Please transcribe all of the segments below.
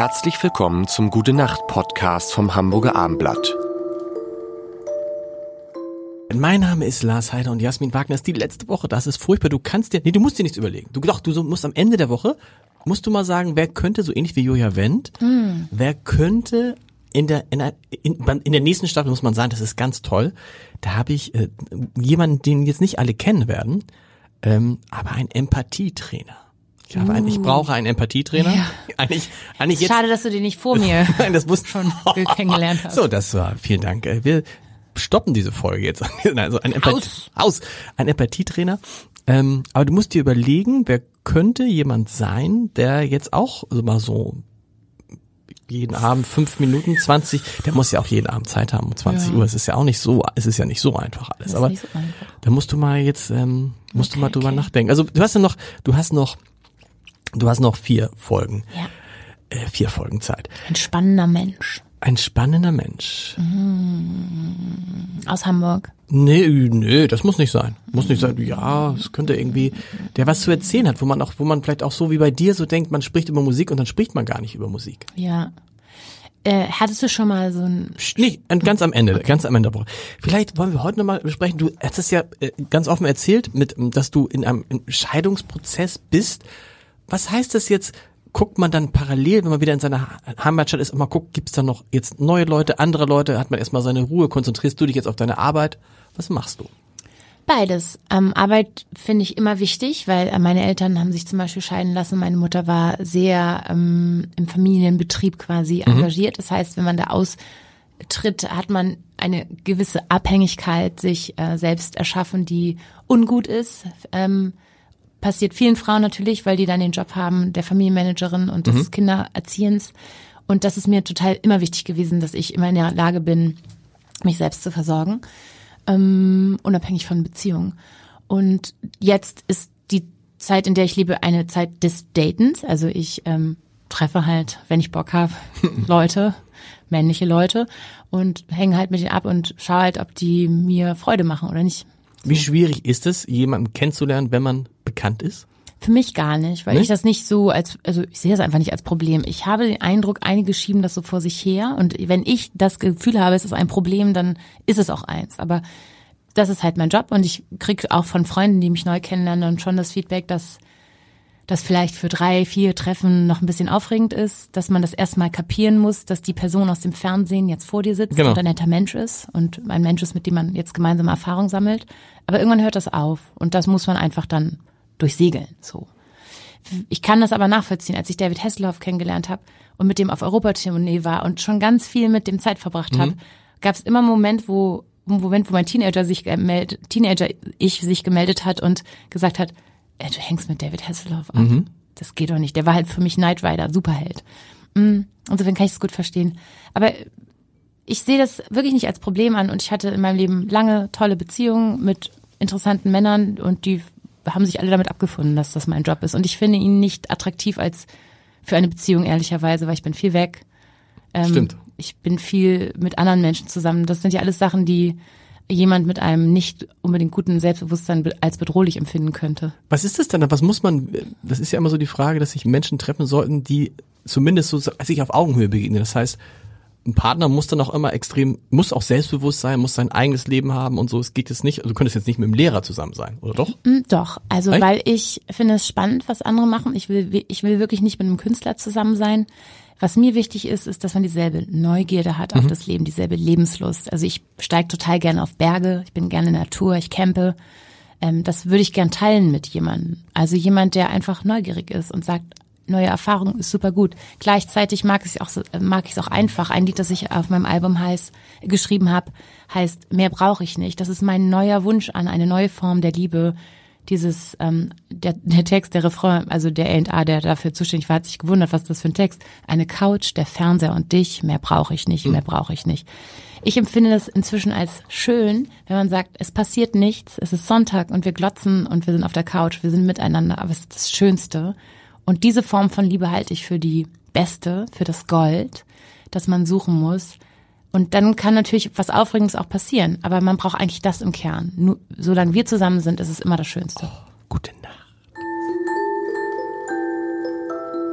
Herzlich willkommen zum Gute Nacht Podcast vom Hamburger Armblatt. Mein Name ist Lars Heider und Jasmin Wagner ist die letzte Woche. Das ist furchtbar. Du kannst dir, nee, du musst dir nichts überlegen. Du doch, du musst am Ende der Woche musst du mal sagen, wer könnte so ähnlich wie Julia Wendt, mm. wer könnte in der in, der, in, in der nächsten Staffel muss man sagen, das ist ganz toll. Da habe ich äh, jemanden, den jetzt nicht alle kennen werden, ähm, aber ein Empathietrainer. Ich, habe einen, ich uh. brauche einen Empathietrainer. Ja. Eigentlich, eigentlich jetzt, Schade, dass du den nicht vor mir Nein, das muss schon kennengelernt hast. So, das war, vielen Dank. Äh, wir stoppen diese Folge jetzt. Also ein, Empathie, aus. aus. ein Empathietrainer. Ähm, aber du musst dir überlegen, wer könnte jemand sein, der jetzt auch also mal so jeden Abend fünf Minuten, zwanzig, der muss ja auch jeden Abend Zeit haben um 20 ja. Uhr. Es ist ja auch nicht so, es ist ja nicht so einfach alles. Aber so einfach. da musst du mal jetzt, ähm, musst okay, du mal drüber okay. nachdenken. Also du hast ja noch, du hast noch, du hast noch vier Folgen. Ja. Äh, vier Folgen Zeit. Ein spannender Mensch. Ein spannender Mensch. Mhm. Aus Hamburg. Nee, nee, das muss nicht sein. Muss nicht sein. Ja, es könnte irgendwie, der was zu erzählen hat, wo man auch, wo man vielleicht auch so wie bei dir so denkt, man spricht über Musik und dann spricht man gar nicht über Musik. Ja. Äh, hattest du schon mal so ein... Nee, ganz am Ende, okay. ganz am Ende. Vielleicht wollen wir heute nochmal besprechen, du hast es ja äh, ganz offen erzählt, mit, dass du in einem Scheidungsprozess bist. Was heißt das jetzt guckt man dann parallel, wenn man wieder in seiner Heimatstadt ist, mal guckt, gibt's da noch jetzt neue Leute, andere Leute, hat man erstmal seine Ruhe, konzentrierst du dich jetzt auf deine Arbeit? Was machst du? Beides. Ähm, Arbeit finde ich immer wichtig, weil äh, meine Eltern haben sich zum Beispiel scheiden lassen. Meine Mutter war sehr ähm, im Familienbetrieb quasi mhm. engagiert. Das heißt, wenn man da austritt, hat man eine gewisse Abhängigkeit sich äh, selbst erschaffen, die ungut ist. Ähm, passiert vielen Frauen natürlich, weil die dann den Job haben der Familienmanagerin und des mhm. Kindererziehens. Und das ist mir total immer wichtig gewesen, dass ich immer in der Lage bin, mich selbst zu versorgen, ähm, unabhängig von Beziehungen. Und jetzt ist die Zeit, in der ich lebe, eine Zeit des Datens. Also ich ähm, treffe halt, wenn ich Bock habe, Leute, männliche Leute und hänge halt mit denen ab und schaue halt, ob die mir Freude machen oder nicht. Wie schwierig ist es, jemanden kennenzulernen, wenn man bekannt ist? Für mich gar nicht, weil nee? ich das nicht so als, also ich sehe das einfach nicht als Problem. Ich habe den Eindruck, einige schieben das so vor sich her und wenn ich das Gefühl habe, es ist ein Problem, dann ist es auch eins. Aber das ist halt mein Job und ich kriege auch von Freunden, die mich neu kennenlernen, und schon das Feedback, dass das vielleicht für drei, vier Treffen noch ein bisschen aufregend ist, dass man das erstmal kapieren muss, dass die Person aus dem Fernsehen jetzt vor dir sitzt genau. und ein netter Mensch ist und ein Mensch ist, mit dem man jetzt gemeinsame Erfahrung sammelt. Aber irgendwann hört das auf und das muss man einfach dann durchsegeln. So. Ich kann das aber nachvollziehen, als ich David Hasselhoff kennengelernt habe und mit dem auf Europatournee war und schon ganz viel mit dem Zeit verbracht mhm. habe, gab es immer einen Moment, wo Moment, wo mein Teenager sich gemeldet, Teenager ich sich gemeldet hat und gesagt hat, ey, du hängst mit David Hasselhoff ab. Mhm. Das geht doch nicht. Der war halt für mich Knight Rider, Superheld. Mm, insofern kann ich es gut verstehen. Aber ich sehe das wirklich nicht als Problem an und ich hatte in meinem Leben lange tolle Beziehungen mit interessanten Männern und die haben sich alle damit abgefunden, dass das mein Job ist. Und ich finde ihn nicht attraktiv als für eine Beziehung, ehrlicherweise, weil ich bin viel weg. Ähm, Stimmt. Ich bin viel mit anderen Menschen zusammen. Das sind ja alles Sachen, die jemand mit einem nicht unbedingt guten Selbstbewusstsein als bedrohlich empfinden könnte. Was ist das denn? Was muss man, das ist ja immer so die Frage, dass sich Menschen treffen sollten, die zumindest so sich auf Augenhöhe begegnen. Das heißt, ein Partner muss dann auch immer extrem, muss auch selbstbewusst sein, muss sein eigenes Leben haben und so. Es geht jetzt nicht, also du könntest jetzt nicht mit dem Lehrer zusammen sein, oder doch? Mm, doch, also Echt? weil ich finde es spannend, was andere machen. Ich will, ich will wirklich nicht mit einem Künstler zusammen sein. Was mir wichtig ist, ist, dass man dieselbe Neugierde hat auf mhm. das Leben, dieselbe Lebenslust. Also ich steige total gerne auf Berge, ich bin gerne in der Natur, ich campe. Ähm, das würde ich gern teilen mit jemandem. Also jemand, der einfach neugierig ist und sagt, neue Erfahrung ist super gut. Gleichzeitig mag ich es auch mag ich es auch einfach. Ein Lied, das ich auf meinem Album heißt geschrieben habe, heißt mehr brauche ich nicht. Das ist mein neuer Wunsch an eine neue Form der Liebe, dieses, ähm, der, der Text, der Refrain, also der A&A, der dafür zuständig war, hat sich gewundert, was das für ein Text? Eine Couch, der Fernseher und dich, mehr brauche ich nicht, mehr brauche ich nicht. Ich empfinde das inzwischen als schön, wenn man sagt, es passiert nichts, es ist Sonntag und wir glotzen und wir sind auf der Couch, wir sind miteinander, aber es ist das Schönste. Und diese Form von Liebe halte ich für die beste, für das Gold, das man suchen muss. Und dann kann natürlich was Aufregendes auch passieren. Aber man braucht eigentlich das im Kern. Nur, solange wir zusammen sind, ist es immer das Schönste. Oh, gute Nacht.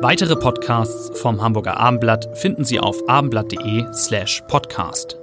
Weitere Podcasts vom Hamburger Abendblatt finden Sie auf abendblatt.de slash podcast.